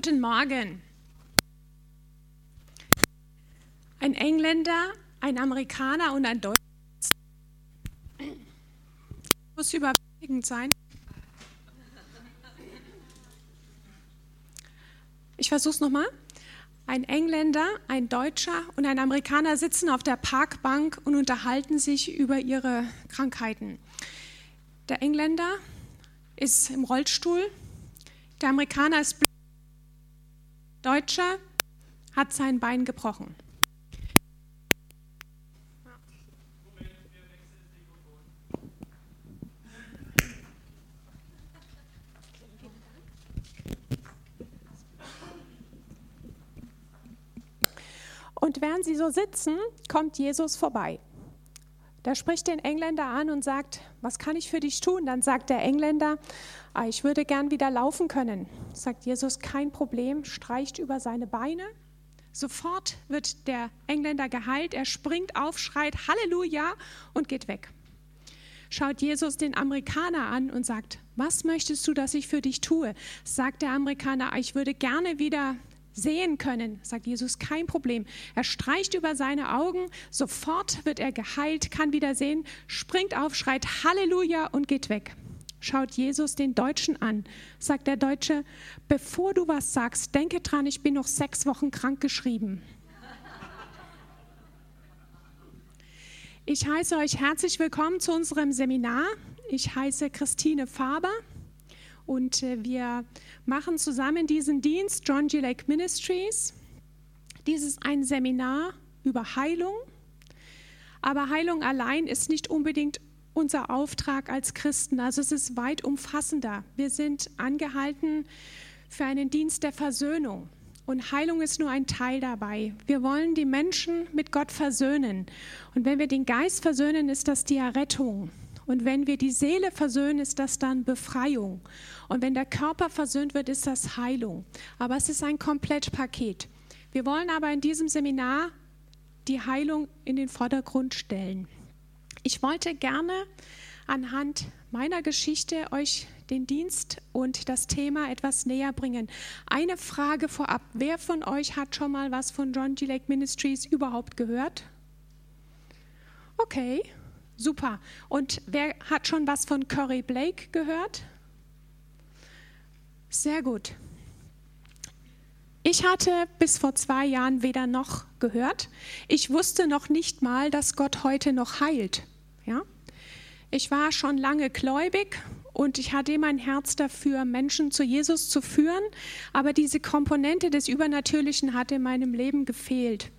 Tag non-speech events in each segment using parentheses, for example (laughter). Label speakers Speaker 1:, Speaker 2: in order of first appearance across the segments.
Speaker 1: Guten Morgen. Ein Engländer, ein Amerikaner und ein Deutscher. Muss überwältigend sein. Ich versuche nochmal. Ein Engländer, ein Deutscher und ein Amerikaner sitzen auf der Parkbank und unterhalten sich über ihre Krankheiten. Der Engländer ist im Rollstuhl, der Amerikaner ist Deutscher, hat sein Bein gebrochen. Und während sie so sitzen, kommt Jesus vorbei. Da spricht den Engländer an und sagt, was kann ich für dich tun? Dann sagt der Engländer, ah, ich würde gern wieder laufen können. Sagt Jesus, kein Problem, streicht über seine Beine. Sofort wird der Engländer geheilt, er springt auf, schreit Halleluja und geht weg. Schaut Jesus den Amerikaner an und sagt, was möchtest du, dass ich für dich tue? Sagt der Amerikaner, ich würde gerne wieder sehen können, sagt Jesus, kein Problem. Er streicht über seine Augen, sofort wird er geheilt, kann wieder sehen, springt auf, schreit Halleluja und geht weg. Schaut Jesus den Deutschen an, sagt der Deutsche, bevor du was sagst, denke dran, ich bin noch sechs Wochen krank geschrieben. Ich heiße euch herzlich willkommen zu unserem Seminar. Ich heiße Christine Faber und äh, wir machen zusammen diesen Dienst, John G. Lake Ministries. Dies ist ein Seminar über Heilung, aber Heilung allein ist nicht unbedingt unser Auftrag als Christen. Also es ist weit umfassender. Wir sind angehalten für einen Dienst der Versöhnung. Und Heilung ist nur ein Teil dabei. Wir wollen die Menschen mit Gott versöhnen. Und wenn wir den Geist versöhnen, ist das die Errettung. Und wenn wir die Seele versöhnen, ist das dann Befreiung. Und wenn der Körper versöhnt wird, ist das Heilung. Aber es ist ein Komplettpaket. Wir wollen aber in diesem Seminar die Heilung in den Vordergrund stellen. Ich wollte gerne anhand meiner Geschichte euch den Dienst und das Thema etwas näher bringen. Eine Frage vorab. Wer von euch hat schon mal was von John G. Lake Ministries überhaupt gehört? Okay, Super. Und wer hat schon was von Curry Blake gehört? Sehr gut. Ich hatte bis vor zwei Jahren weder noch gehört. Ich wusste noch nicht mal, dass Gott heute noch heilt. Ja? Ich war schon lange gläubig und ich hatte immer ein Herz dafür, Menschen zu Jesus zu führen, aber diese Komponente des Übernatürlichen hatte in meinem Leben gefehlt.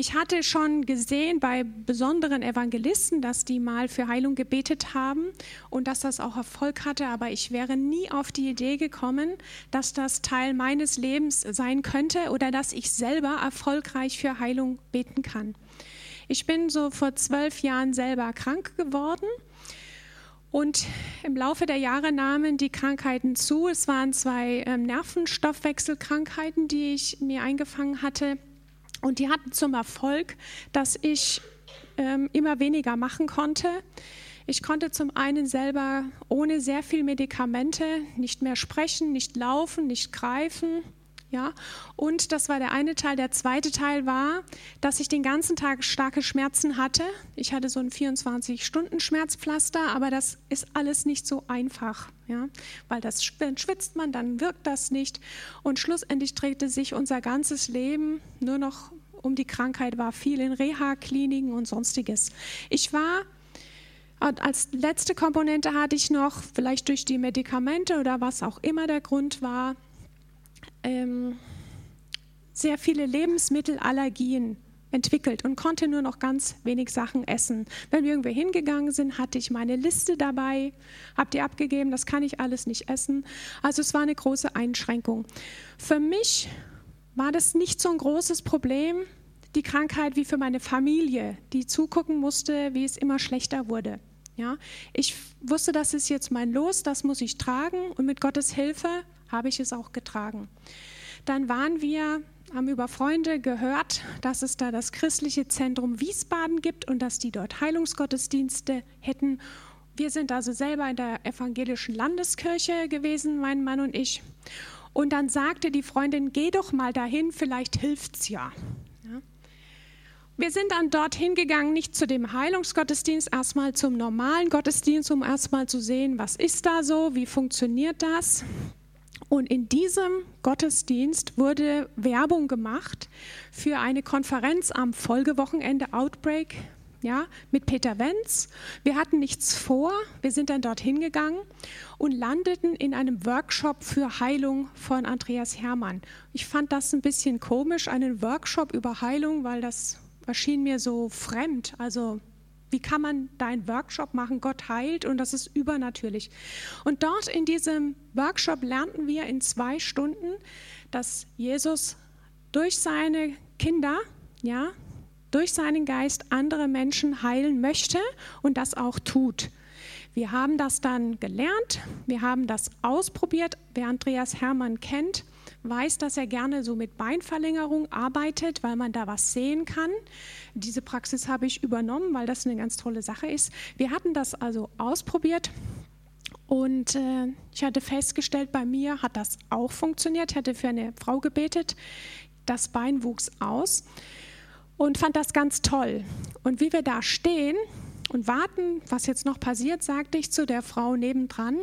Speaker 1: Ich hatte schon gesehen bei besonderen Evangelisten, dass die mal für Heilung gebetet haben und dass das auch Erfolg hatte, aber ich wäre nie auf die Idee gekommen, dass das Teil meines Lebens sein könnte oder dass ich selber erfolgreich für Heilung beten kann. Ich bin so vor zwölf Jahren selber krank geworden. Und im Laufe der Jahre nahmen die Krankheiten zu. Es waren zwei ähm, Nervenstoffwechselkrankheiten, die ich mir eingefangen hatte. Und die hatten zum Erfolg, dass ich ähm, immer weniger machen konnte. Ich konnte zum einen selber ohne sehr viel Medikamente nicht mehr sprechen, nicht laufen, nicht greifen. Ja, und das war der eine Teil. Der zweite Teil war, dass ich den ganzen Tag starke Schmerzen hatte. Ich hatte so ein 24-Stunden-Schmerzpflaster, aber das ist alles nicht so einfach, ja, weil das schwitzt man, dann wirkt das nicht. Und schlussendlich drehte sich unser ganzes Leben nur noch um die Krankheit, war viel in Reha-Kliniken und sonstiges. Ich war als letzte Komponente hatte ich noch, vielleicht durch die Medikamente oder was auch immer der Grund war, ähm, sehr viele Lebensmittelallergien entwickelt und konnte nur noch ganz wenig Sachen essen. Wenn wir irgendwo hingegangen sind, hatte ich meine Liste dabei, habe die abgegeben, das kann ich alles nicht essen. Also es war eine große Einschränkung. Für mich war das nicht so ein großes Problem, die Krankheit, wie für meine Familie, die zugucken musste, wie es immer schlechter wurde. Ja, ich wusste, das ist jetzt mein Los, das muss ich tragen und mit Gottes Hilfe habe ich es auch getragen. Dann waren wir, haben über Freunde gehört, dass es da das christliche Zentrum Wiesbaden gibt und dass die dort Heilungsgottesdienste hätten. Wir sind also selber in der evangelischen Landeskirche gewesen, mein Mann und ich. Und dann sagte die Freundin, geh doch mal dahin, vielleicht hilft's ja. ja. Wir sind dann dorthin gegangen, nicht zu dem Heilungsgottesdienst, erstmal zum normalen Gottesdienst, um erstmal zu sehen, was ist da so, wie funktioniert das. Und in diesem Gottesdienst wurde Werbung gemacht für eine Konferenz am Folgewochenende Outbreak ja, mit Peter Wenz. Wir hatten nichts vor. Wir sind dann dorthin gegangen und landeten in einem Workshop für Heilung von Andreas Hermann. Ich fand das ein bisschen komisch, einen Workshop über Heilung, weil das erschien mir so fremd. Also wie kann man da einen Workshop machen? Gott heilt und das ist übernatürlich. Und dort in diesem Workshop lernten wir in zwei Stunden, dass Jesus durch seine Kinder, ja, durch seinen Geist andere Menschen heilen möchte und das auch tut. Wir haben das dann gelernt, wir haben das ausprobiert. Wer Andreas Hermann kennt, weiß, dass er gerne so mit Beinverlängerung arbeitet, weil man da was sehen kann. Diese Praxis habe ich übernommen, weil das eine ganz tolle Sache ist. Wir hatten das also ausprobiert und äh, ich hatte festgestellt, bei mir hat das auch funktioniert. Ich hatte für eine Frau gebetet, das Bein wuchs aus und fand das ganz toll. Und wie wir da stehen und warten, was jetzt noch passiert, sagte ich zu der Frau nebendran,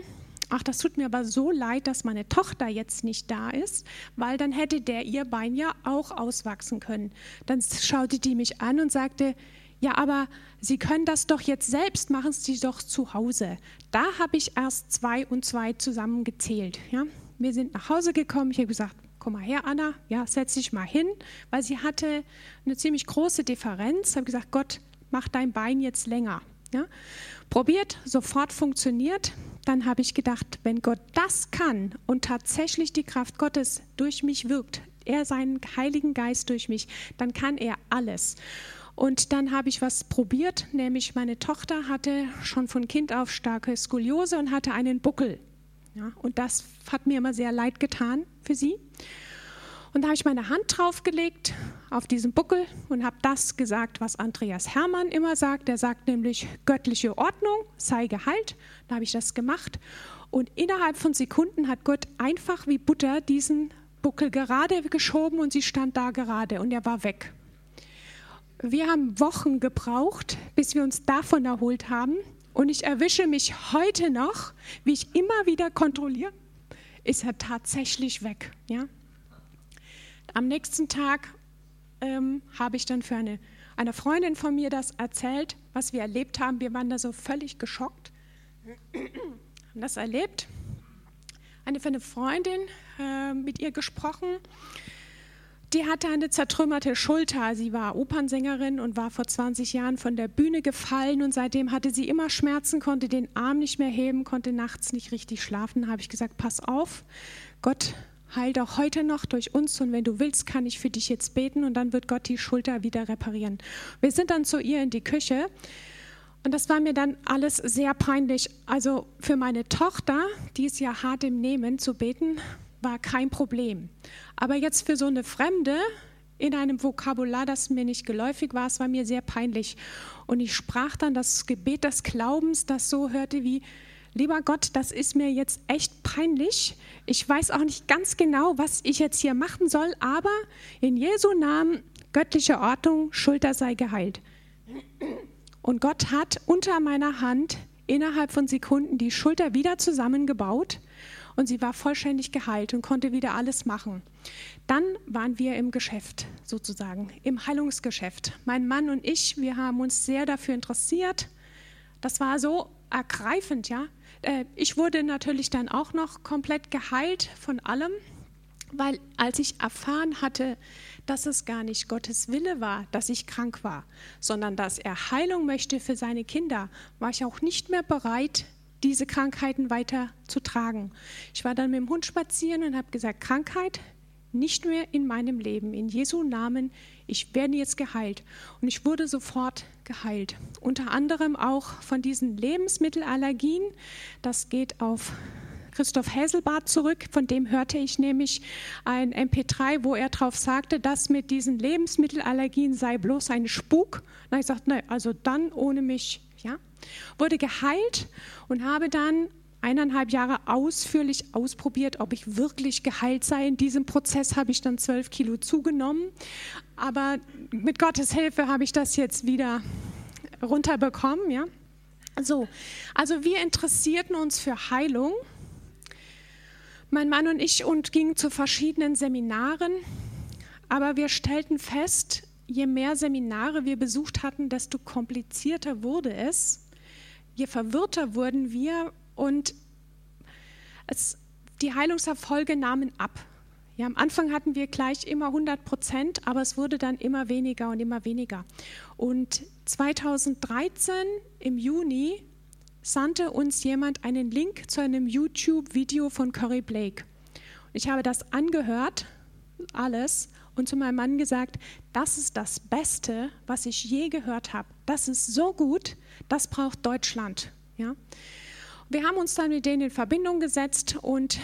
Speaker 1: ach, das tut mir aber so leid, dass meine Tochter jetzt nicht da ist, weil dann hätte der ihr Bein ja auch auswachsen können. Dann schaute die mich an und sagte, ja, aber Sie können das doch jetzt selbst, machen Sie doch zu Hause. Da habe ich erst zwei und zwei zusammengezählt. Ja? Wir sind nach Hause gekommen, ich habe gesagt, komm mal her, Anna, ja, setz dich mal hin, weil sie hatte eine ziemlich große Differenz. Ich habe gesagt, Gott, mach dein Bein jetzt länger. Ja? Probiert, sofort funktioniert. Dann habe ich gedacht, wenn Gott das kann und tatsächlich die Kraft Gottes durch mich wirkt, er seinen Heiligen Geist durch mich, dann kann er alles. Und dann habe ich was probiert, nämlich meine Tochter hatte schon von Kind auf starke Skoliose und hatte einen Buckel. Ja, und das hat mir immer sehr leid getan für sie. Und da habe ich meine Hand draufgelegt auf diesen Buckel und habe das gesagt, was Andreas Hermann immer sagt. Er sagt nämlich göttliche Ordnung, sei geheilt. Da habe ich das gemacht. Und innerhalb von Sekunden hat Gott einfach wie Butter diesen Buckel gerade geschoben und sie stand da gerade und er war weg. Wir haben Wochen gebraucht, bis wir uns davon erholt haben. Und ich erwische mich heute noch, wie ich immer wieder kontrolliere, ist er tatsächlich weg. Ja? Am nächsten Tag ähm, habe ich dann für eine, eine Freundin von mir das erzählt, was wir erlebt haben. Wir waren da so völlig geschockt. Haben das erlebt. Eine eine Freundin äh, mit ihr gesprochen die hatte eine zertrümmerte Schulter. Sie war Opernsängerin und war vor 20 Jahren von der Bühne gefallen und seitdem hatte sie immer Schmerzen, konnte den Arm nicht mehr heben, konnte nachts nicht richtig schlafen. Da habe ich gesagt, pass auf, Gott heilt auch heute noch durch uns und wenn du willst, kann ich für dich jetzt beten und dann wird Gott die Schulter wieder reparieren. Wir sind dann zu ihr in die Küche und das war mir dann alles sehr peinlich. Also für meine Tochter, die ist ja hart im Nehmen, zu beten, war kein Problem. Aber jetzt für so eine Fremde in einem Vokabular, das mir nicht geläufig war, es war mir sehr peinlich. Und ich sprach dann das Gebet des Glaubens, das so hörte wie, lieber Gott, das ist mir jetzt echt peinlich. Ich weiß auch nicht ganz genau, was ich jetzt hier machen soll, aber in Jesu Namen, göttliche Ordnung, Schulter sei geheilt. Und Gott hat unter meiner Hand innerhalb von Sekunden die Schulter wieder zusammengebaut und sie war vollständig geheilt und konnte wieder alles machen. Dann waren wir im Geschäft sozusagen, im Heilungsgeschäft. Mein Mann und ich, wir haben uns sehr dafür interessiert. Das war so ergreifend, ja. Äh, ich wurde natürlich dann auch noch komplett geheilt von allem, weil als ich erfahren hatte, dass es gar nicht Gottes Wille war, dass ich krank war, sondern dass er Heilung möchte für seine Kinder, war ich auch nicht mehr bereit, diese Krankheiten weiter zu tragen. Ich war dann mit dem Hund spazieren und habe gesagt, Krankheit nicht mehr in meinem Leben. In Jesu Namen, ich werde jetzt geheilt. Und ich wurde sofort geheilt. Unter anderem auch von diesen Lebensmittelallergien. Das geht auf Christoph Häselbart zurück, von dem hörte ich nämlich ein MP3, wo er darauf sagte, dass mit diesen Lebensmittelallergien sei bloß ein Spuk. Na, ich sagte, nein, also dann ohne mich, ja. Wurde geheilt und habe dann eineinhalb Jahre ausführlich ausprobiert, ob ich wirklich geheilt sei. In diesem Prozess habe ich dann zwölf Kilo zugenommen. Aber mit Gottes Hilfe habe ich das jetzt wieder runterbekommen. Ja? So, also wir interessierten uns für Heilung. Mein Mann und ich und gingen zu verschiedenen Seminaren. Aber wir stellten fest, je mehr Seminare wir besucht hatten, desto komplizierter wurde es je verwirrter wurden wir und es, die Heilungserfolge nahmen ab. Ja, am Anfang hatten wir gleich immer 100 Prozent, aber es wurde dann immer weniger und immer weniger. Und 2013 im Juni sandte uns jemand einen Link zu einem YouTube-Video von Curry Blake. Ich habe das angehört, alles, und zu meinem Mann gesagt, das ist das Beste, was ich je gehört habe. Das ist so gut, das braucht Deutschland. Ja? Wir haben uns dann mit denen in Verbindung gesetzt und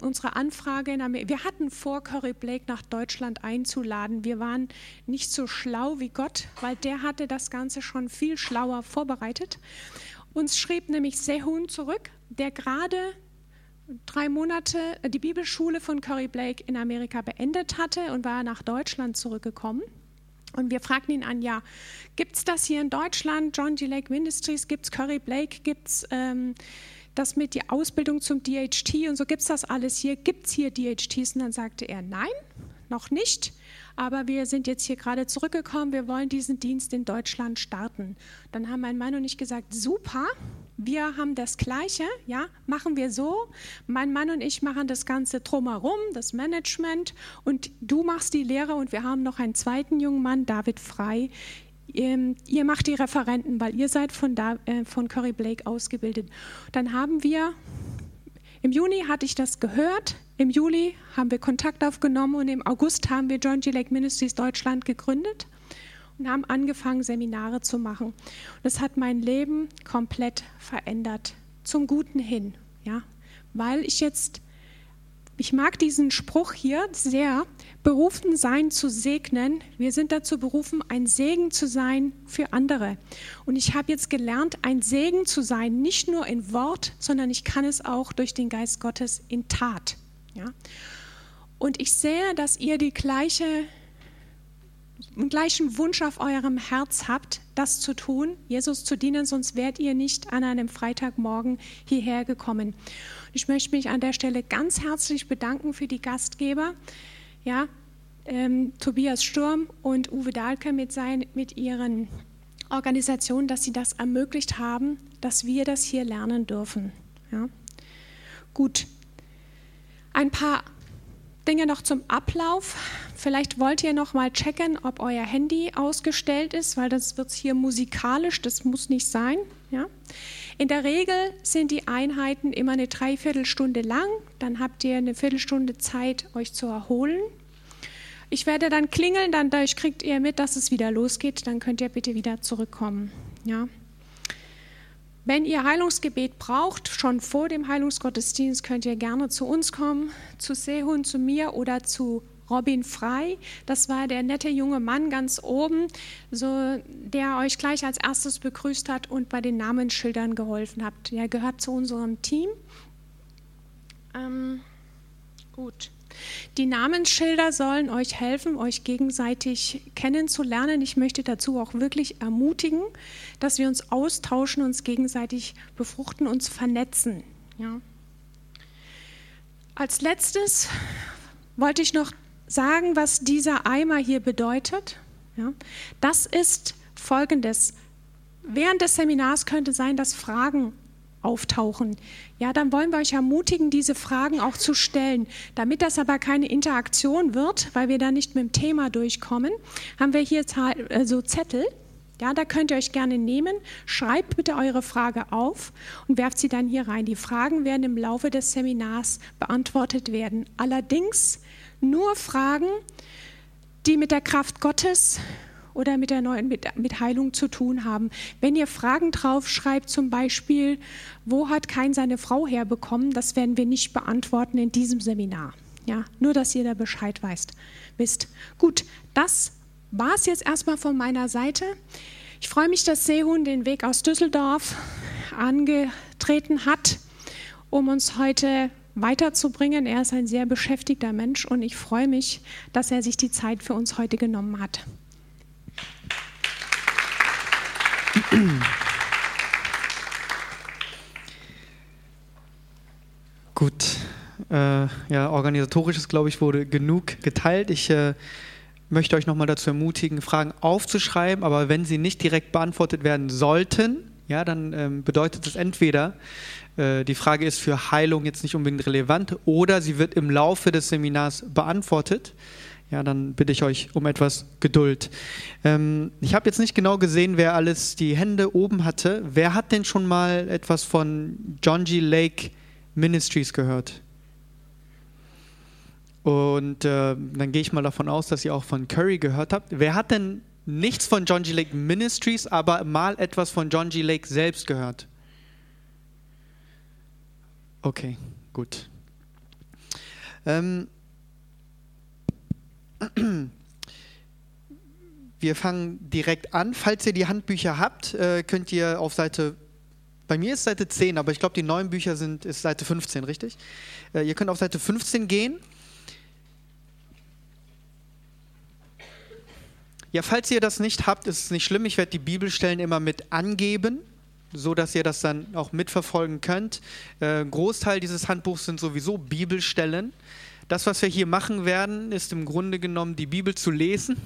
Speaker 1: unsere Anfrage in Amerika, wir hatten vor, Curry Blake nach Deutschland einzuladen. Wir waren nicht so schlau wie Gott, weil der hatte das Ganze schon viel schlauer vorbereitet. Uns schrieb nämlich Sehun zurück, der gerade drei Monate äh, die Bibelschule von Curry Blake in Amerika beendet hatte und war nach Deutschland zurückgekommen. Und wir fragten ihn an, ja, gibt es das hier in Deutschland, John G. Lake Ministries, gibt es Curry Blake, gibt es ähm, das mit die Ausbildung zum DHT und so, gibt es das alles hier, gibt es hier DHTs? Und dann sagte er, nein, noch nicht, aber wir sind jetzt hier gerade zurückgekommen, wir wollen diesen Dienst in Deutschland starten. Dann haben mein Mann und ich gesagt, super, wir haben das Gleiche, ja, machen wir so. Mein Mann und ich machen das Ganze drumherum, das Management und du machst die Lehre und wir haben noch einen zweiten jungen Mann, David Frei. Ihr, ihr macht die Referenten, weil ihr seid von, da, äh, von Curry Blake ausgebildet. Dann haben wir, im Juni hatte ich das gehört, im Juli haben wir Kontakt aufgenommen und im August haben wir John G. Lake Ministries Deutschland gegründet und haben angefangen, Seminare zu machen. Und das hat mein Leben komplett verändert, zum Guten hin. Ja? Weil ich jetzt, ich mag diesen Spruch hier sehr, berufen sein zu segnen. Wir sind dazu berufen, ein Segen zu sein für andere. Und ich habe jetzt gelernt, ein Segen zu sein, nicht nur in Wort, sondern ich kann es auch durch den Geist Gottes in Tat. Ja? Und ich sehe, dass ihr die gleiche einen gleichen Wunsch auf eurem Herz habt, das zu tun, Jesus zu dienen, sonst wärt ihr nicht an einem Freitagmorgen hierher gekommen. Ich möchte mich an der Stelle ganz herzlich bedanken für die Gastgeber, ja, ähm, Tobias Sturm und Uwe Dahlke mit, sein, mit ihren Organisationen, dass sie das ermöglicht haben, dass wir das hier lernen dürfen. Ja. Gut, ein paar Dinge noch zum Ablauf. Vielleicht wollt ihr noch mal checken, ob euer Handy ausgestellt ist, weil das wird hier musikalisch, das muss nicht sein. Ja? In der Regel sind die Einheiten immer eine Dreiviertelstunde lang, dann habt ihr eine Viertelstunde Zeit, euch zu erholen. Ich werde dann klingeln, dann kriegt ihr mit, dass es wieder losgeht, dann könnt ihr bitte wieder zurückkommen. Ja? Wenn ihr Heilungsgebet braucht, schon vor dem Heilungsgottesdienst, könnt ihr gerne zu uns kommen, zu Sehun, zu mir oder zu Robin Frei. Das war der nette junge Mann ganz oben, so, der euch gleich als erstes begrüßt hat und bei den Namensschildern geholfen hat. Er gehört zu unserem Team. Ähm, gut. Die Namensschilder sollen euch helfen, euch gegenseitig kennenzulernen. Ich möchte dazu auch wirklich ermutigen, dass wir uns austauschen, uns gegenseitig befruchten, uns vernetzen. Ja. Als letztes wollte ich noch sagen, was dieser Eimer hier bedeutet. Ja. Das ist folgendes. Während des Seminars könnte sein, dass Fragen auftauchen. Ja, dann wollen wir euch ermutigen, diese Fragen auch zu stellen. Damit das aber keine Interaktion wird, weil wir da nicht mit dem Thema durchkommen, haben wir hier so Zettel. Ja, da könnt ihr euch gerne nehmen. Schreibt bitte eure Frage auf und werft sie dann hier rein. Die Fragen werden im Laufe des Seminars beantwortet werden. Allerdings nur Fragen, die mit der Kraft Gottes oder mit, der neuen, mit, mit Heilung zu tun haben. Wenn ihr Fragen drauf schreibt, zum Beispiel, wo hat kein seine Frau herbekommen, das werden wir nicht beantworten in diesem Seminar. Ja, nur, dass ihr da Bescheid weißt, wisst. Gut, das war es jetzt erstmal von meiner Seite. Ich freue mich, dass Sehun den Weg aus Düsseldorf angetreten hat um uns heute weiterzubringen. Er ist ein sehr beschäftigter Mensch und ich freue mich, dass er sich die Zeit für uns heute genommen hat.
Speaker 2: Gut, äh, ja, organisatorisches, glaube ich, wurde genug geteilt. Ich äh, möchte euch nochmal dazu ermutigen, Fragen aufzuschreiben, aber wenn sie nicht direkt beantwortet werden sollten, ja, dann ähm, bedeutet es entweder, äh, die Frage ist für Heilung jetzt nicht unbedingt relevant oder sie wird im Laufe des Seminars beantwortet. Ja, dann bitte ich euch um etwas Geduld. Ähm, ich habe jetzt nicht genau gesehen, wer alles die Hände oben hatte. Wer hat denn schon mal etwas von John G. Lake Ministries gehört? Und äh, dann gehe ich mal davon aus, dass ihr auch von Curry gehört habt. Wer hat denn nichts von John G. Lake Ministries, aber mal etwas von John G. Lake selbst gehört? Okay, gut. Ähm, wir fangen direkt an. Falls ihr die Handbücher habt, äh, könnt ihr auf Seite, bei mir ist Seite 10, aber ich glaube, die neuen Bücher sind ist Seite 15, richtig? Äh, ihr könnt auf Seite 15 gehen. Ja, falls ihr das nicht habt, ist es nicht schlimm. Ich werde die Bibelstellen immer mit angeben so dass ihr das dann auch mitverfolgen könnt. Äh, Großteil dieses Handbuchs sind sowieso Bibelstellen. Das, was wir hier machen werden, ist im Grunde genommen die Bibel zu lesen.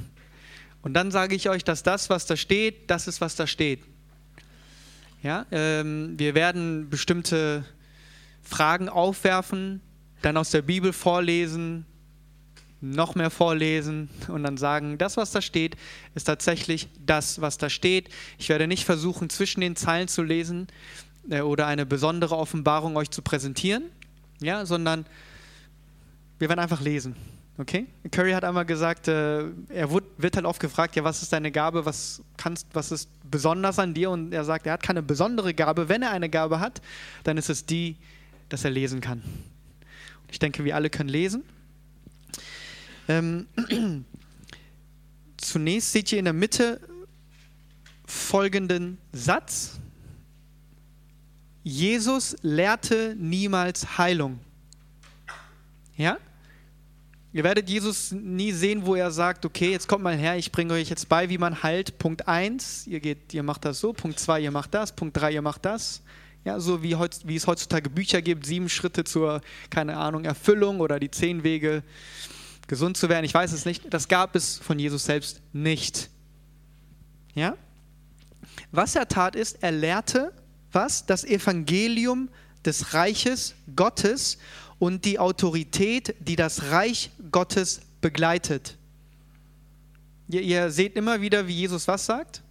Speaker 2: Und dann sage ich euch, dass das, was da steht, das ist, was da steht. Ja, ähm, wir werden bestimmte Fragen aufwerfen, dann aus der Bibel vorlesen, noch mehr vorlesen und dann sagen, das, was da steht, ist tatsächlich das, was da steht. Ich werde nicht versuchen, zwischen den Zeilen zu lesen äh, oder eine besondere Offenbarung euch zu präsentieren, ja, sondern wir werden einfach lesen. Okay? Curry hat einmal gesagt, äh, er wird, wird halt oft gefragt, ja, was ist deine Gabe, was kannst, was ist besonders an dir? Und er sagt, er hat keine besondere Gabe. Wenn er eine Gabe hat, dann ist es die, dass er lesen kann. Ich denke, wir alle können lesen. Ähm, (clears throat) zunächst seht ihr in der Mitte folgenden Satz. Jesus lehrte niemals Heilung. Ja? Ihr werdet Jesus nie sehen, wo er sagt, okay, jetzt kommt mal her, ich bringe euch jetzt bei, wie man heilt. Punkt 1, ihr geht, ihr macht das so, Punkt 2, ihr macht das, Punkt 3, ihr macht das. Ja, so wie, heutz, wie es heutzutage Bücher gibt, sieben Schritte zur, keine Ahnung, Erfüllung oder die zehn Wege gesund zu werden, ich weiß es nicht. Das gab es von Jesus selbst nicht. Ja? Was er tat ist, er lehrte was? Das Evangelium des Reiches Gottes und die Autorität, die das Reich Gottes begleitet. Ihr, ihr seht immer wieder, wie Jesus was sagt.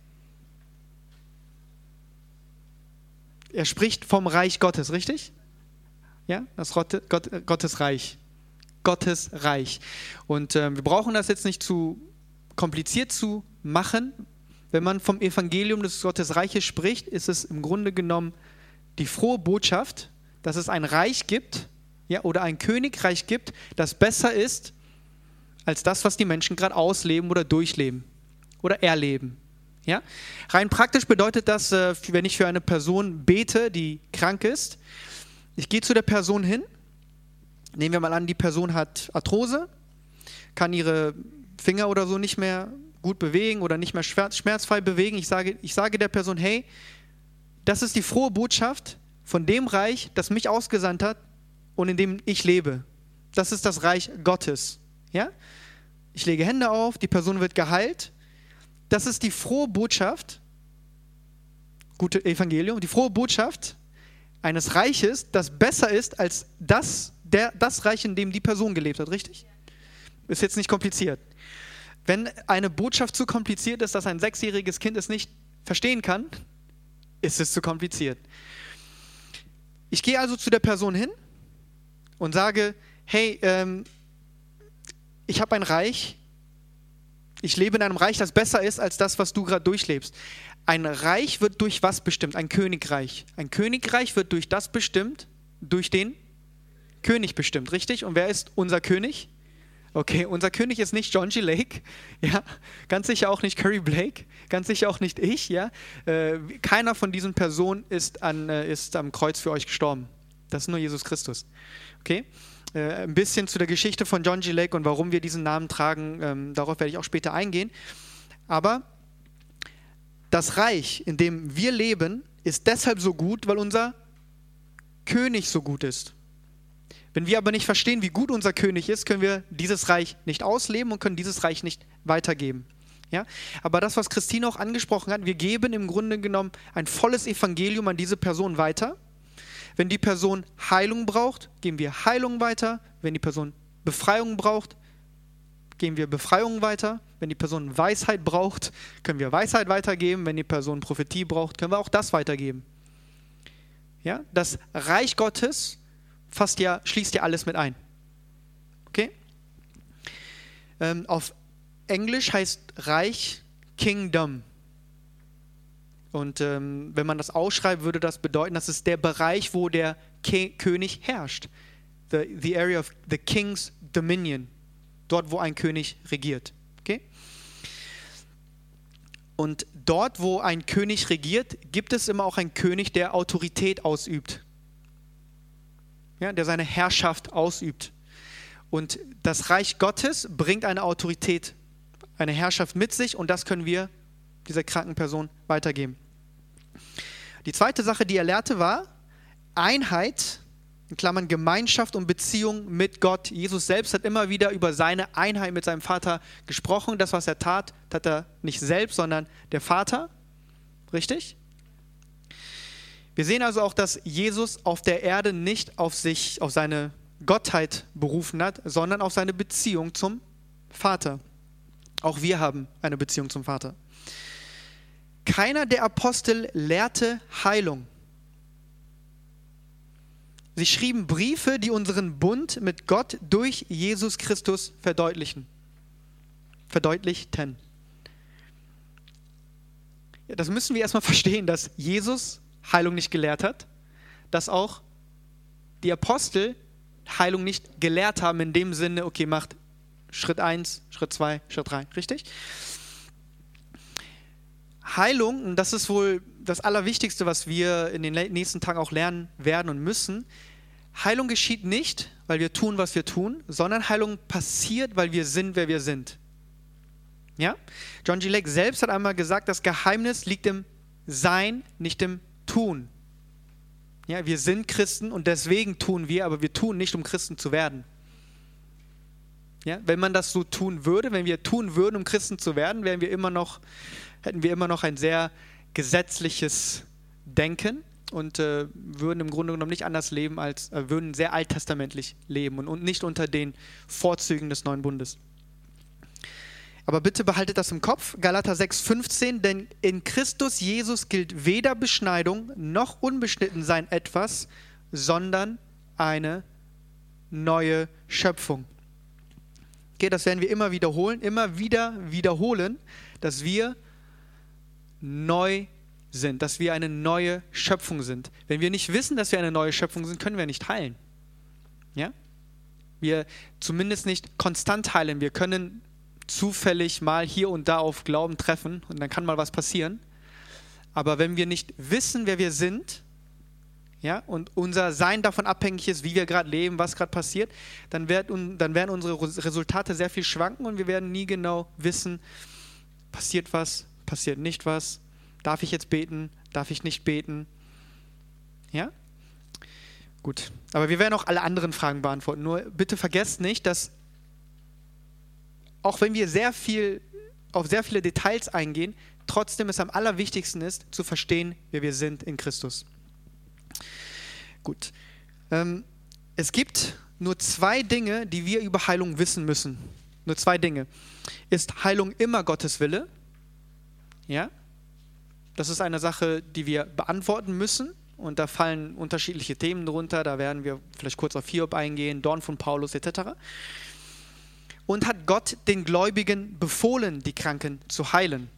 Speaker 2: Er spricht vom Reich Gottes, richtig? Ja, das Gottes Reich. Gottes Reich. Und äh, wir brauchen das jetzt nicht zu kompliziert zu machen. Wenn man vom Evangelium des Gottes Reiches spricht, ist es im Grunde genommen die frohe Botschaft, dass es ein Reich gibt, ja, oder ein Königreich gibt, das besser ist als das, was die Menschen gerade ausleben oder durchleben oder erleben. Ja? Rein praktisch bedeutet das, äh, wenn ich für eine Person bete, die krank ist, ich gehe zu der Person hin Nehmen wir mal an, die Person hat Arthrose, kann ihre Finger oder so nicht mehr gut bewegen oder nicht mehr schmerzfrei bewegen. Ich sage, ich sage der Person, hey, das ist die frohe Botschaft von dem Reich, das mich ausgesandt hat und in dem ich lebe. Das ist das Reich Gottes. Ja? Ich lege Hände auf, die Person wird geheilt. Das ist die frohe Botschaft, gute Evangelium, die frohe Botschaft eines Reiches, das besser ist als das, der, das Reich, in dem die Person gelebt hat, richtig? Ist jetzt nicht kompliziert. Wenn eine Botschaft zu kompliziert ist, dass ein sechsjähriges Kind es nicht verstehen kann, ist es zu kompliziert. Ich gehe also zu der Person hin und sage, hey, ähm, ich habe ein Reich, ich lebe in einem Reich, das besser ist als das, was du gerade durchlebst. Ein Reich wird durch was bestimmt? Ein Königreich. Ein Königreich wird durch das bestimmt, durch den König bestimmt, richtig? Und wer ist unser König? Okay, unser König ist nicht John G. Lake, (laughs) ja, ganz sicher auch nicht Curry Blake, ganz sicher auch nicht ich, ja. Äh, keiner von diesen Personen ist, an, äh, ist am Kreuz für euch gestorben. Das ist nur Jesus Christus. Okay? Äh, ein bisschen zu der Geschichte von John G. Lake und warum wir diesen Namen tragen, ähm, darauf werde ich auch später eingehen. Aber das Reich, in dem wir leben, ist deshalb so gut, weil unser König so gut ist. Wenn wir aber nicht verstehen, wie gut unser König ist, können wir dieses Reich nicht ausleben und können dieses Reich nicht weitergeben. Ja? Aber das, was Christine auch angesprochen hat, wir geben im Grunde genommen ein volles Evangelium an diese Person weiter. Wenn die Person Heilung braucht, geben wir Heilung weiter. Wenn die Person Befreiung braucht, geben wir Befreiung weiter. Wenn die Person Weisheit braucht, können wir Weisheit weitergeben. Wenn die Person Prophetie braucht, können wir auch das weitergeben. Ja? Das Reich Gottes fasst ja, schließt ja alles mit ein. Okay? Ähm, auf Englisch heißt Reich Kingdom. Und ähm, wenn man das ausschreibt, würde das bedeuten, das ist der Bereich, wo der Ke König herrscht. The, the area of the king's dominion. Dort, wo ein König regiert. Okay? Und dort, wo ein König regiert, gibt es immer auch einen König, der Autorität ausübt. Ja, der seine Herrschaft ausübt. Und das Reich Gottes bringt eine Autorität eine Herrschaft mit sich und das können wir dieser kranken Person weitergeben. Die zweite Sache, die er lehrte, war Einheit, in Klammern Gemeinschaft und Beziehung mit Gott. Jesus selbst hat immer wieder über seine Einheit mit seinem Vater gesprochen. Das, was er tat, tat er nicht selbst, sondern der Vater. Richtig? Wir sehen also auch, dass Jesus auf der Erde nicht auf sich, auf seine Gottheit berufen hat, sondern auf seine Beziehung zum Vater. Auch wir haben eine Beziehung zum Vater. Keiner der Apostel lehrte Heilung. Sie schrieben Briefe, die unseren Bund mit Gott durch Jesus Christus verdeutlichen. Verdeutlichten. Ja, das müssen wir erstmal (laughs) verstehen, dass Jesus Heilung nicht gelehrt hat, dass auch die Apostel Heilung nicht gelehrt haben in dem Sinne, okay, macht Schritt 1, Schritt 2, Schritt 3, richtig? Heilung, und das ist wohl das Allerwichtigste, was wir in den nächsten Tagen auch lernen werden und müssen. Heilung geschieht nicht, weil wir tun, was wir tun, sondern Heilung passiert, weil wir sind, wer wir sind. Ja? John G. Lake selbst hat einmal gesagt, das Geheimnis liegt im Sein, nicht im Tun. Ja, wir sind Christen und deswegen tun wir, aber wir tun nicht, um Christen zu werden. Ja, wenn man das so tun würde, wenn wir tun würden, um Christen zu werden, wären wir immer noch, hätten wir immer noch ein sehr gesetzliches Denken und äh, würden im Grunde genommen nicht anders leben als äh, würden sehr alttestamentlich leben und, und nicht unter den Vorzügen des neuen Bundes. Aber bitte behaltet das im Kopf, Galater 6,15, denn in Christus Jesus gilt weder Beschneidung noch unbeschnitten sein etwas, sondern eine neue Schöpfung. Okay, das werden wir immer wiederholen, immer wieder wiederholen, dass wir neu sind, dass wir eine neue Schöpfung sind. Wenn wir nicht wissen, dass wir eine neue Schöpfung sind, können wir nicht heilen. Ja? Wir zumindest nicht konstant heilen. Wir können zufällig mal hier und da auf Glauben treffen und dann kann mal was passieren. Aber wenn wir nicht wissen, wer wir sind, ja, und unser Sein davon abhängig ist, wie wir gerade leben, was gerade passiert, dann, wird, dann werden unsere Resultate sehr viel schwanken und wir werden nie genau wissen, passiert was, passiert nicht was, darf ich jetzt beten, darf ich nicht beten. Ja? Gut, aber wir werden auch alle anderen Fragen beantworten. Nur bitte vergesst nicht, dass auch wenn wir sehr viel auf sehr viele Details eingehen, trotzdem es am allerwichtigsten ist, zu verstehen, wer wir sind in Christus. Gut. Ähm, es gibt nur zwei Dinge, die wir über Heilung wissen müssen. Nur zwei Dinge. Ist Heilung immer Gottes Wille? Ja? Das ist eine Sache, die wir beantworten müssen. Und da fallen unterschiedliche Themen drunter. Da werden wir vielleicht kurz auf Hiob eingehen, Dorn von Paulus etc. Und hat Gott den Gläubigen befohlen, die Kranken zu heilen?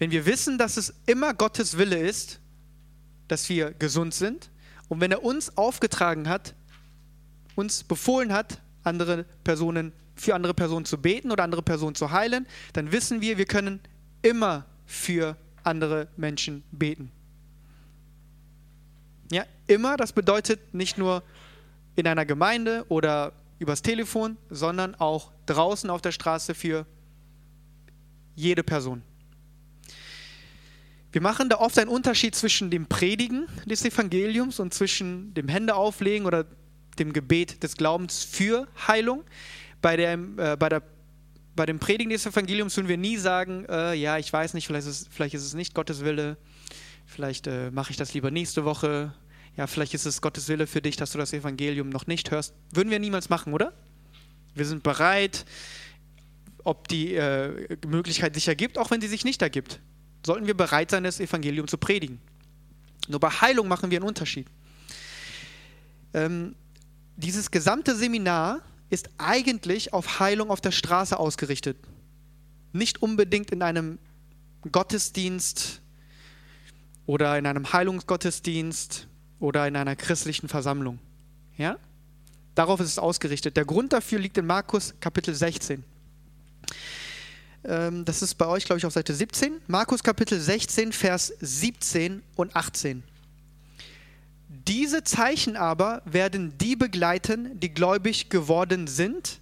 Speaker 2: Wenn wir wissen, dass es immer Gottes Wille ist, dass wir gesund sind, und wenn er uns aufgetragen hat, uns befohlen hat, andere Personen für andere Personen zu beten oder andere Personen zu heilen, dann wissen wir, wir können immer für andere Menschen beten. Ja, immer, das bedeutet nicht nur in einer Gemeinde oder übers Telefon, sondern auch draußen auf der Straße für jede Person. Wir machen da oft einen Unterschied zwischen dem Predigen des Evangeliums und zwischen dem Händeauflegen oder dem Gebet des Glaubens für Heilung. Bei, der, äh, bei, der, bei dem Predigen des Evangeliums würden wir nie sagen, äh, ja, ich weiß nicht, vielleicht ist, es, vielleicht ist es nicht Gottes Wille, vielleicht äh, mache ich das lieber nächste Woche, ja, vielleicht ist es Gottes Wille für dich, dass du das Evangelium noch nicht hörst. Würden wir niemals machen, oder? Wir sind bereit, ob die äh, Möglichkeit sich ergibt, auch wenn sie sich nicht ergibt sollten wir bereit sein, das Evangelium zu predigen. Nur bei Heilung machen wir einen Unterschied. Ähm, dieses gesamte Seminar ist eigentlich auf Heilung auf der Straße ausgerichtet. Nicht unbedingt in einem Gottesdienst oder in einem Heilungsgottesdienst oder in einer christlichen Versammlung. Ja? Darauf ist es ausgerichtet. Der Grund dafür liegt in Markus Kapitel 16. Ähm, das ist bei euch, glaube ich, auf Seite 17. Markus Kapitel 16, Vers 17 und 18. Diese Zeichen aber werden die begleiten, die gläubig geworden sind.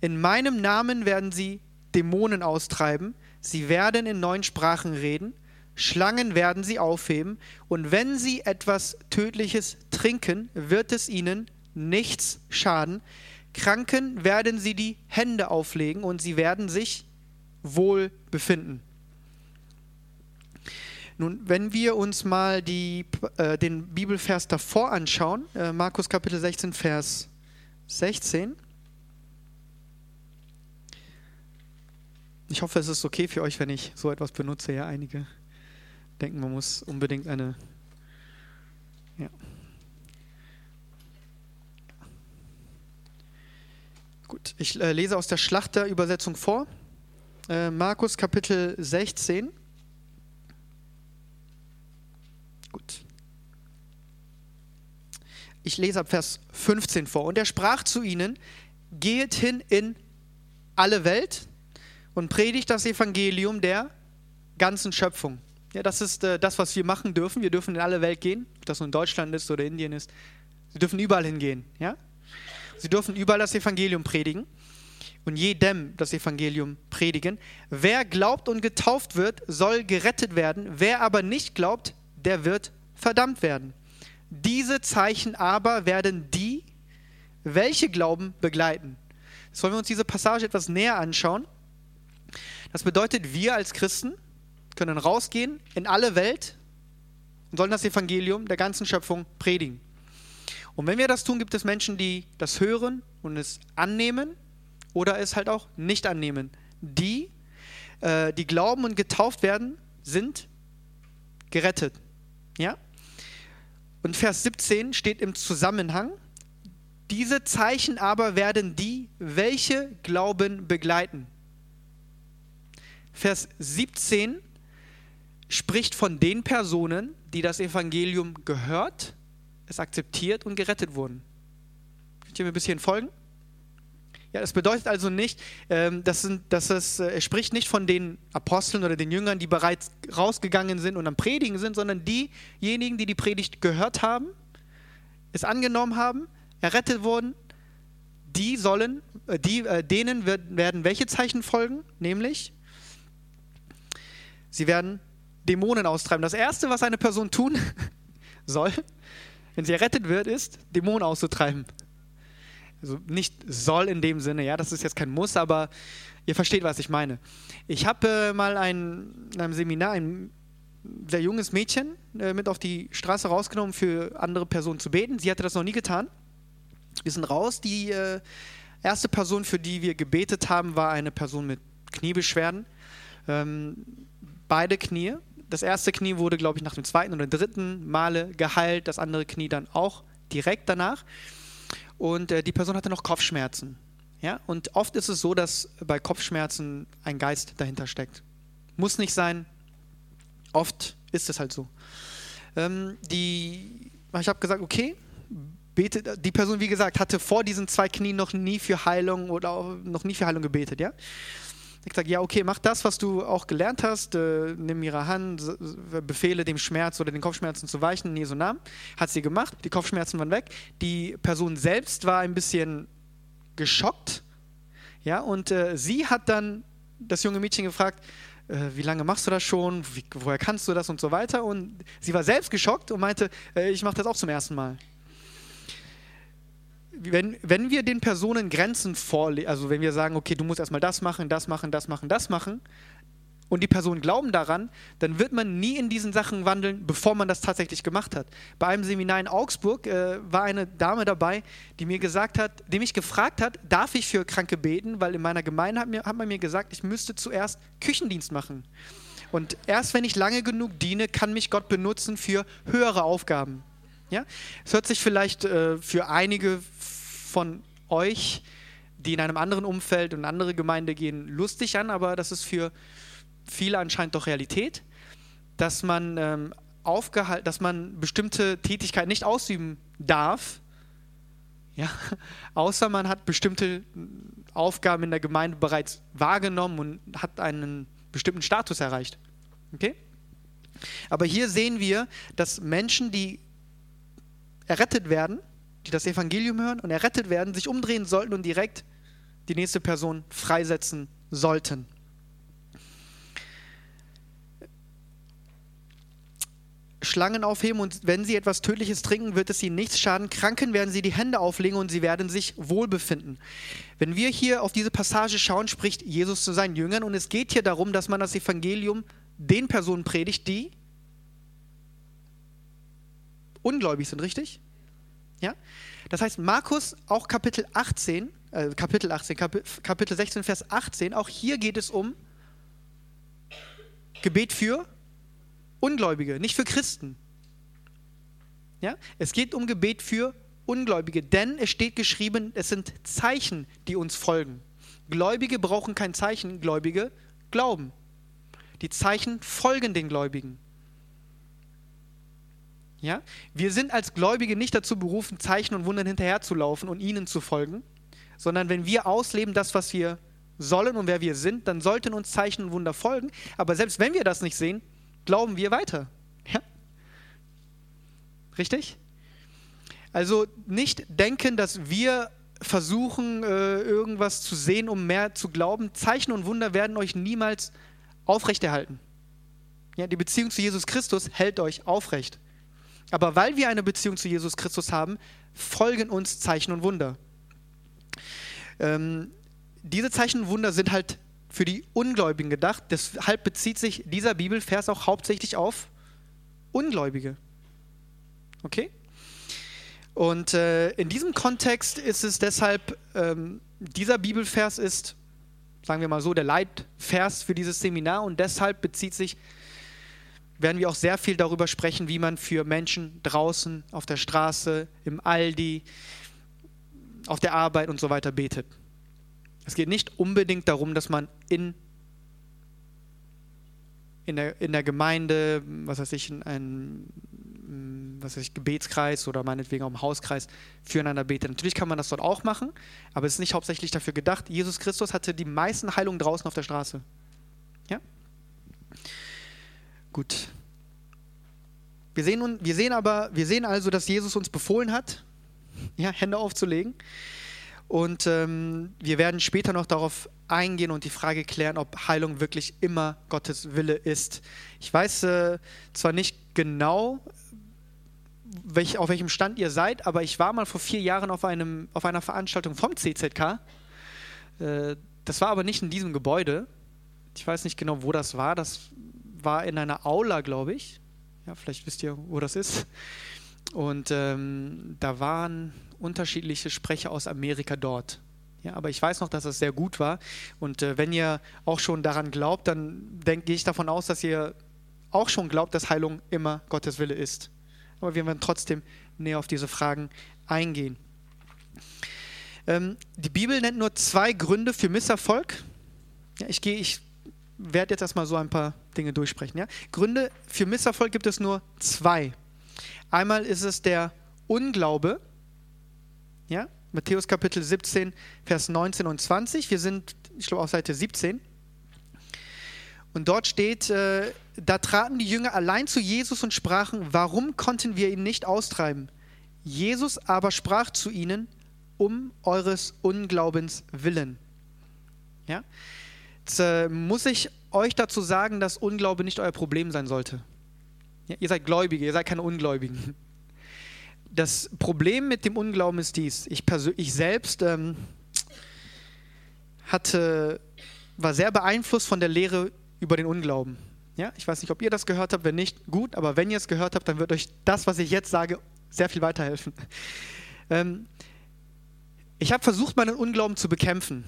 Speaker 2: In meinem Namen werden sie Dämonen austreiben. Sie werden in neuen Sprachen reden. Schlangen werden sie aufheben. Und wenn sie etwas Tödliches trinken, wird es ihnen nichts schaden. Kranken werden sie die Hände auflegen und sie werden sich Wohlbefinden. Nun, wenn wir uns mal die, äh, den Bibelvers davor anschauen, äh, Markus Kapitel 16, Vers 16. Ich hoffe, es ist okay für euch, wenn ich so etwas benutze. Ja, einige denken, man muss unbedingt eine. Ja. Gut, ich äh, lese aus der Schlachterübersetzung vor. Äh, Markus Kapitel 16. Gut. Ich lese ab Vers 15 vor. Und er sprach zu ihnen, geht hin in alle Welt und predigt das Evangelium der ganzen Schöpfung. Ja, das ist äh, das, was wir machen dürfen. Wir dürfen in alle Welt gehen, ob das nun Deutschland ist oder Indien ist. Sie dürfen überall hingehen. Ja? Sie dürfen überall das Evangelium predigen und jedem das Evangelium predigen. Wer glaubt und getauft wird, soll gerettet werden. Wer aber nicht glaubt, der wird verdammt werden. Diese Zeichen aber werden die, welche glauben, begleiten. Jetzt wollen wir uns diese Passage etwas näher anschauen. Das bedeutet, wir als Christen können rausgehen in alle Welt und sollen das Evangelium der ganzen Schöpfung predigen. Und wenn wir das tun, gibt es Menschen, die das hören und es annehmen oder es halt auch nicht annehmen. Die, äh, die glauben und getauft werden, sind gerettet. Ja? Und Vers 17 steht im Zusammenhang, diese Zeichen aber werden die, welche Glauben begleiten. Vers 17 spricht von den Personen, die das Evangelium gehört, es akzeptiert und gerettet wurden. Könnt ihr mir ein bisschen folgen? Ja, das bedeutet also nicht, ähm, dass, sind, dass es, äh, er spricht nicht von den Aposteln oder den Jüngern, die bereits rausgegangen sind und am Predigen sind, sondern diejenigen, die die Predigt gehört haben, es angenommen haben, errettet wurden, die sollen, äh, die, äh, denen wird, werden welche Zeichen folgen? Nämlich, sie werden Dämonen austreiben. Das Erste, was eine Person tun (laughs) soll, wenn sie errettet wird, ist, Dämonen auszutreiben. Also nicht soll in dem Sinne, ja, das ist jetzt kein Muss, aber ihr versteht, was ich meine. Ich habe äh, mal ein, in einem Seminar ein sehr junges Mädchen äh, mit auf die Straße rausgenommen, für andere Personen zu beten. Sie hatte das noch nie getan. Wir sind raus. Die äh, erste Person, für die wir gebetet haben, war eine Person mit Kniebeschwerden. Ähm, beide Knie. Das erste Knie wurde, glaube ich, nach dem zweiten oder dritten Male geheilt, das andere Knie dann auch direkt danach und äh, die Person hatte noch Kopfschmerzen. Ja? Und oft ist es so, dass bei Kopfschmerzen ein Geist dahinter steckt. Muss nicht sein, oft ist es halt so. Ähm, die, ich habe gesagt, okay, betet, die Person, wie gesagt, hatte vor diesen zwei Knien noch nie für Heilung oder noch nie für Heilung gebetet, ja. Er sagt, ja, okay, mach das, was du auch gelernt hast, äh, nimm ihre Hand, befehle dem Schmerz oder den Kopfschmerzen zu weichen in Jesu Namen. Hat sie gemacht, die Kopfschmerzen waren weg. Die Person selbst war ein bisschen geschockt, ja, und äh, sie hat dann das junge Mädchen gefragt, äh, wie lange machst du das schon, wie, woher kannst du das und so weiter. Und sie war selbst geschockt und meinte, äh, ich mache das auch zum ersten Mal wenn, wenn wir den Personen Grenzen vorlegen, also wenn wir sagen, okay, du musst erstmal das machen, das machen, das machen, das machen, und die Personen glauben daran, dann wird man nie in diesen Sachen wandeln, bevor man das tatsächlich gemacht hat. Bei einem Seminar in Augsburg äh, war eine Dame dabei, die mir gesagt hat, die mich gefragt hat, darf ich für Kranke beten, weil in meiner Gemeinde hat, mir, hat man mir gesagt, ich müsste zuerst Küchendienst machen. Und erst wenn ich lange genug diene, kann mich Gott benutzen für höhere Aufgaben. Ja? Es hört sich vielleicht äh, für einige von euch, die in einem anderen Umfeld und andere Gemeinde gehen, lustig an, aber das ist für viele anscheinend doch Realität, dass man, ähm, aufgehalt, dass man bestimmte Tätigkeiten nicht ausüben darf, ja, (laughs) außer man hat bestimmte Aufgaben in der Gemeinde bereits wahrgenommen und hat einen bestimmten Status erreicht. Okay? Aber hier sehen wir, dass Menschen, die errettet werden, die das Evangelium hören und errettet werden, sich umdrehen sollten und direkt die nächste Person freisetzen sollten. Schlangen aufheben und wenn sie etwas Tödliches trinken, wird es ihnen nichts schaden. Kranken werden sie die Hände auflegen und sie werden sich wohlbefinden. Wenn wir hier auf diese Passage schauen, spricht Jesus zu seinen Jüngern und es geht hier darum, dass man das Evangelium den Personen predigt, die ungläubig sind, richtig? Ja? Das heißt, Markus, auch Kapitel 18, äh, Kapitel 18, Kapitel 16, Vers 18, auch hier geht es um Gebet für Ungläubige, nicht für Christen. Ja? Es geht um Gebet für Ungläubige, denn es steht geschrieben, es sind Zeichen, die uns folgen. Gläubige brauchen kein Zeichen, Gläubige glauben. Die Zeichen folgen den Gläubigen. Ja? Wir sind als Gläubige nicht dazu berufen, Zeichen und Wundern hinterherzulaufen und ihnen zu folgen, sondern wenn wir ausleben das, was wir sollen und wer wir sind, dann sollten uns Zeichen und Wunder folgen. Aber selbst wenn wir das nicht sehen, glauben wir weiter. Ja? Richtig? Also nicht denken, dass wir versuchen, äh, irgendwas zu sehen, um mehr zu glauben. Zeichen und Wunder werden euch niemals aufrechterhalten. Ja, die Beziehung zu Jesus Christus hält euch aufrecht. Aber weil wir eine Beziehung zu Jesus Christus haben, folgen uns Zeichen und Wunder. Ähm, diese Zeichen und Wunder sind halt für die Ungläubigen gedacht. Deshalb bezieht sich dieser Bibelvers auch hauptsächlich auf Ungläubige. Okay? Und äh, in diesem Kontext ist es deshalb, ähm, dieser Bibelvers ist, sagen wir mal so, der Leitvers für dieses Seminar und deshalb bezieht sich werden wir auch sehr viel darüber sprechen, wie man für Menschen draußen auf der Straße, im Aldi, auf der Arbeit und so weiter betet. Es geht nicht unbedingt darum, dass man in, in, der, in der Gemeinde, was weiß ich, in einem was weiß ich, Gebetskreis oder meinetwegen auch im Hauskreis füreinander betet. Natürlich kann man das dort auch machen, aber es ist nicht hauptsächlich dafür gedacht. Jesus Christus hatte die meisten Heilungen draußen auf der Straße. Ja? Gut. Wir sehen, wir sehen aber, wir sehen also, dass Jesus uns befohlen hat, ja, Hände aufzulegen. Und ähm, wir werden später noch darauf eingehen und die Frage klären, ob Heilung wirklich immer Gottes Wille ist. Ich weiß äh, zwar nicht genau, welch, auf welchem Stand ihr seid, aber ich war mal vor vier Jahren auf, einem, auf einer Veranstaltung vom CZK. Äh, das war aber nicht in diesem Gebäude. Ich weiß nicht genau, wo das war. Das war in einer Aula, glaube ich. Ja, vielleicht wisst ihr, wo das ist. Und ähm, da waren unterschiedliche Sprecher aus Amerika dort. Ja, aber ich weiß noch, dass das sehr gut war. Und äh, wenn ihr auch schon daran glaubt, dann gehe ich davon aus, dass ihr auch schon glaubt, dass Heilung immer Gottes Wille ist. Aber wir werden trotzdem näher auf diese Fragen eingehen. Ähm, die Bibel nennt nur zwei Gründe für Misserfolg. Ja, ich gehe, ich werde jetzt erstmal so ein paar Dinge durchsprechen. Ja? Gründe für Misserfolg gibt es nur zwei. Einmal ist es der Unglaube. Ja? Matthäus Kapitel 17, Vers 19 und 20. Wir sind, ich glaube, auf Seite 17. Und dort steht, äh, da traten die Jünger allein zu Jesus und sprachen, warum konnten wir ihn nicht austreiben? Jesus aber sprach zu ihnen, um eures Unglaubens willen. Ja? Äh, muss ich euch dazu sagen, dass Unglaube nicht euer Problem sein sollte. Ja, ihr seid Gläubige, ihr seid keine Ungläubigen. Das Problem mit dem Unglauben ist dies. Ich, ich selbst ähm, hatte, war sehr beeinflusst von der Lehre über den Unglauben. Ja, ich weiß nicht, ob ihr das gehört habt, wenn nicht, gut, aber wenn ihr es gehört habt, dann wird euch das, was ich jetzt sage, sehr viel weiterhelfen. Ähm, ich habe versucht, meinen Unglauben zu bekämpfen.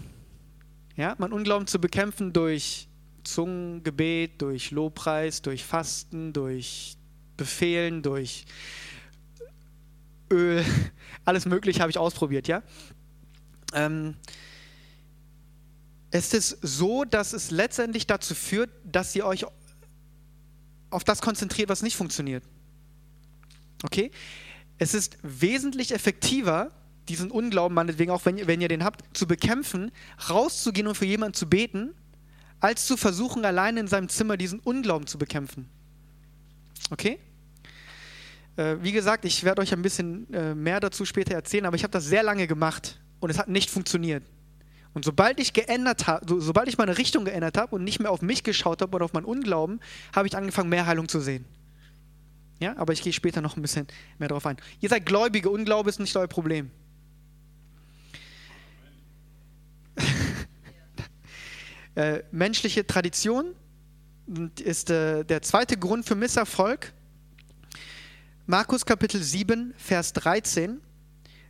Speaker 2: Ja, meinen Unglauben zu bekämpfen durch Zungengebet, durch Lobpreis, durch Fasten, durch Befehlen, durch Öl, (laughs) alles Mögliche habe ich ausprobiert, ja. Ähm, es ist so, dass es letztendlich dazu führt, dass ihr euch auf das konzentriert, was nicht funktioniert. Okay? Es ist wesentlich effektiver, diesen Unglauben, meinetwegen auch wenn, wenn ihr den habt, zu bekämpfen, rauszugehen und für jemanden zu beten, als zu versuchen, alleine in seinem Zimmer diesen Unglauben zu bekämpfen. Okay? Äh, wie gesagt, ich werde euch ein bisschen äh, mehr dazu später erzählen, aber ich habe das sehr lange gemacht und es hat nicht funktioniert. Und sobald ich geändert habe, so, sobald ich meine Richtung geändert habe und nicht mehr auf mich geschaut habe oder auf meinen Unglauben, habe ich angefangen, mehr Heilung zu sehen. Ja, aber ich gehe später noch ein bisschen mehr darauf ein. Ihr seid Gläubige, Unglaube ist nicht euer Problem. Äh, menschliche Tradition ist äh, der zweite Grund für Misserfolg. Markus Kapitel 7, Vers 13.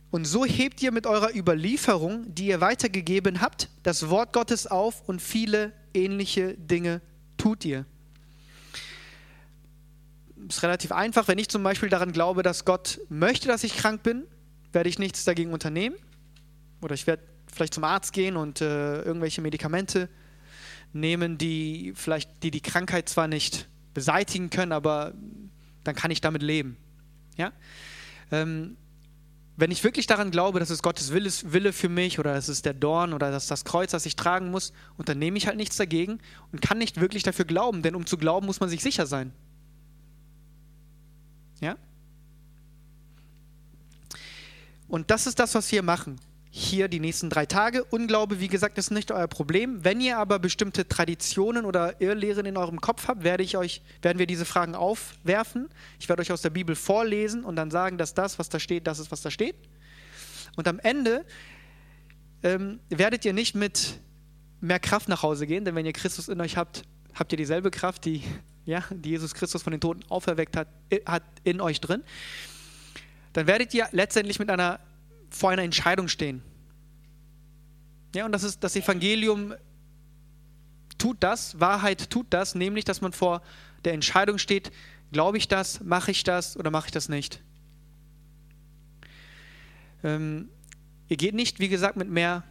Speaker 2: Und so hebt ihr mit eurer Überlieferung, die ihr weitergegeben habt, das Wort Gottes auf und viele ähnliche Dinge tut ihr. Ist relativ einfach. Wenn ich zum Beispiel daran glaube, dass Gott möchte, dass ich krank bin, werde ich nichts dagegen unternehmen. Oder ich werde vielleicht zum Arzt gehen und äh, irgendwelche Medikamente nehmen, die vielleicht die, die Krankheit zwar nicht beseitigen können, aber dann kann ich damit leben. Ja? Ähm, wenn ich wirklich daran glaube, dass es Gottes Wille für mich oder dass es der Dorn oder dass das Kreuz, das ich tragen muss, unternehme ich halt nichts dagegen und kann nicht wirklich dafür glauben, denn um zu glauben, muss man sich sicher sein. Ja? Und das ist das, was wir machen hier die nächsten drei Tage. Unglaube, wie gesagt, ist nicht euer Problem. Wenn ihr aber bestimmte Traditionen oder Irrlehren in eurem Kopf habt, werde ich euch, werden wir diese Fragen aufwerfen. Ich werde euch aus der Bibel vorlesen und dann sagen, dass das, was da steht, das ist, was da steht. Und am Ende ähm, werdet ihr nicht mit mehr Kraft nach Hause gehen, denn wenn ihr Christus in euch habt, habt ihr dieselbe Kraft, die, ja, die Jesus Christus von den Toten auferweckt hat, hat in euch drin. Dann werdet ihr letztendlich mit einer vor einer Entscheidung stehen. Ja, und das ist das Evangelium tut das, Wahrheit tut das, nämlich, dass man vor der Entscheidung steht, glaube ich das, mache ich das oder mache ich das nicht. Ähm, ihr geht nicht, wie gesagt, mit mehr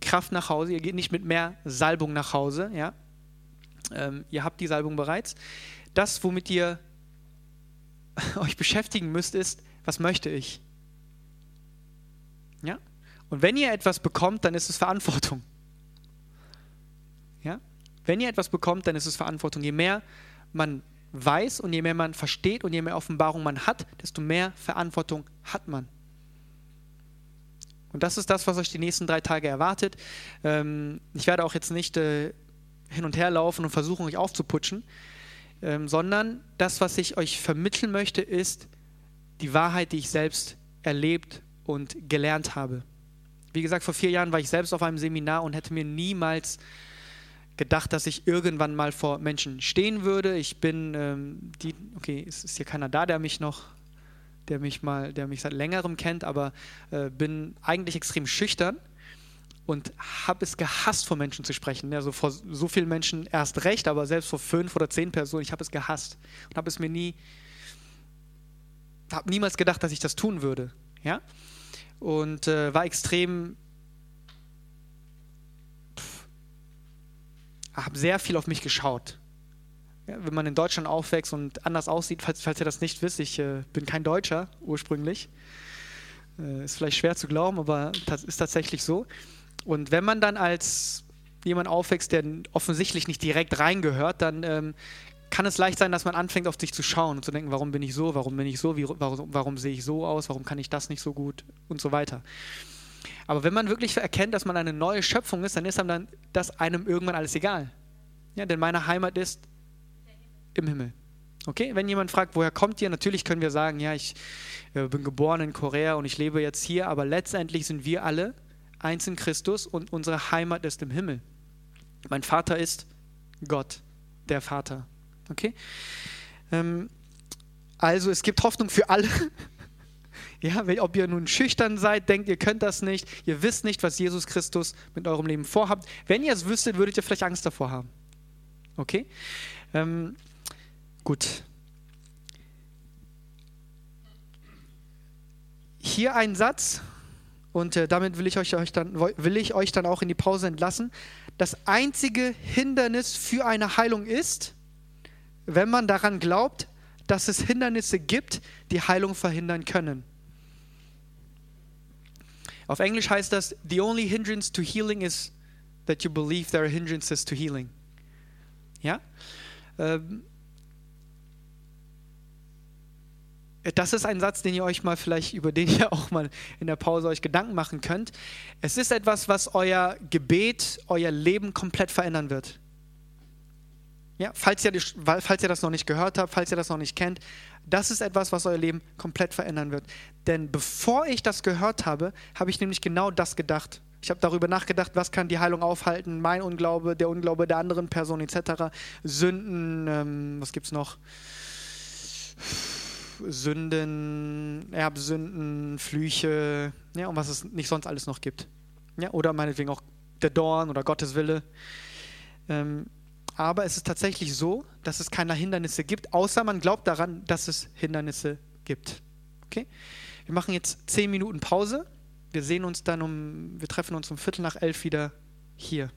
Speaker 2: Kraft nach Hause, ihr geht nicht mit mehr Salbung nach Hause, ja. Ähm, ihr habt die Salbung bereits. Das, womit ihr (laughs) euch beschäftigen müsst, ist, was möchte ich? Ja? Und wenn ihr etwas bekommt, dann ist es Verantwortung. Ja? Wenn ihr etwas bekommt, dann ist es Verantwortung. Je mehr man weiß und je mehr man versteht und je mehr Offenbarung man hat, desto mehr Verantwortung hat man. Und das ist das, was euch die nächsten drei Tage erwartet. Ähm, ich werde auch jetzt nicht äh, hin und her laufen und versuchen, euch aufzuputschen, ähm, sondern das, was ich euch vermitteln möchte, ist die Wahrheit, die ich selbst erlebt und gelernt habe. Wie gesagt, vor vier Jahren war ich selbst auf einem Seminar und hätte mir niemals gedacht, dass ich irgendwann mal vor Menschen stehen würde. Ich bin, ähm, die, okay, es ist hier keiner da, der mich noch, der mich mal, der mich seit längerem kennt, aber äh, bin eigentlich extrem schüchtern und habe es gehasst, vor Menschen zu sprechen. Also vor so vielen Menschen erst recht, aber selbst vor fünf oder zehn Personen, ich habe es gehasst und habe es mir nie, habe niemals gedacht, dass ich das tun würde. Ja? und äh, war extrem. habe sehr viel auf mich geschaut. Ja, wenn man in Deutschland aufwächst und anders aussieht, falls, falls ihr das nicht wisst, ich äh, bin kein Deutscher ursprünglich. Äh, ist vielleicht schwer zu glauben, aber das ist tatsächlich so. Und wenn man dann als jemand aufwächst, der offensichtlich nicht direkt reingehört, dann ähm, kann es leicht sein, dass man anfängt, auf sich zu schauen und zu denken, warum bin ich so, warum bin ich so, wie, warum, warum sehe ich so aus, warum kann ich das nicht so gut und so weiter. Aber wenn man wirklich erkennt, dass man eine neue Schöpfung ist, dann ist einem dann das einem irgendwann alles egal. Ja, denn meine Heimat ist im Himmel. Okay, wenn jemand fragt, woher kommt ihr, natürlich können wir sagen, ja, ich äh, bin geboren in Korea und ich lebe jetzt hier, aber letztendlich sind wir alle eins in Christus und unsere Heimat ist im Himmel. Mein Vater ist Gott, der Vater. Okay? Ähm, also es gibt Hoffnung für alle. (laughs) ja, ob ihr nun schüchtern seid, denkt, ihr könnt das nicht, ihr wisst nicht, was Jesus Christus mit eurem Leben vorhabt. Wenn ihr es wüsstet, würdet ihr vielleicht Angst davor haben. Okay? Ähm, gut. Hier ein Satz, und äh, damit will ich, euch, euch dann, will ich euch dann auch in die Pause entlassen. Das einzige Hindernis für eine Heilung ist, wenn man daran glaubt, dass es Hindernisse gibt, die Heilung verhindern können. Auf Englisch heißt das, the only hindrance to healing is that you believe there are hindrances to healing. Ja? Ähm, das ist ein Satz, den ihr euch mal vielleicht, über den ihr auch mal in der Pause euch Gedanken machen könnt. Es ist etwas, was euer Gebet, euer Leben komplett verändern wird. Ja, falls, ihr, falls ihr das noch nicht gehört habt, falls ihr das noch nicht kennt, das ist etwas, was euer Leben komplett verändern wird. Denn bevor ich das gehört habe, habe ich nämlich genau das gedacht. Ich habe darüber nachgedacht, was kann die Heilung aufhalten, mein Unglaube, der Unglaube der anderen Person etc. Sünden, ähm, was gibt es noch? Sünden, Erbsünden, Flüche, ja, und was es nicht sonst alles noch gibt. Ja, oder meinetwegen auch der Dorn oder Gottes Wille. Ähm, aber es ist tatsächlich so, dass es keine Hindernisse gibt, außer man glaubt daran, dass es Hindernisse gibt. Okay? Wir machen jetzt zehn Minuten Pause. Wir sehen uns dann um, wir treffen uns um Viertel nach elf wieder hier.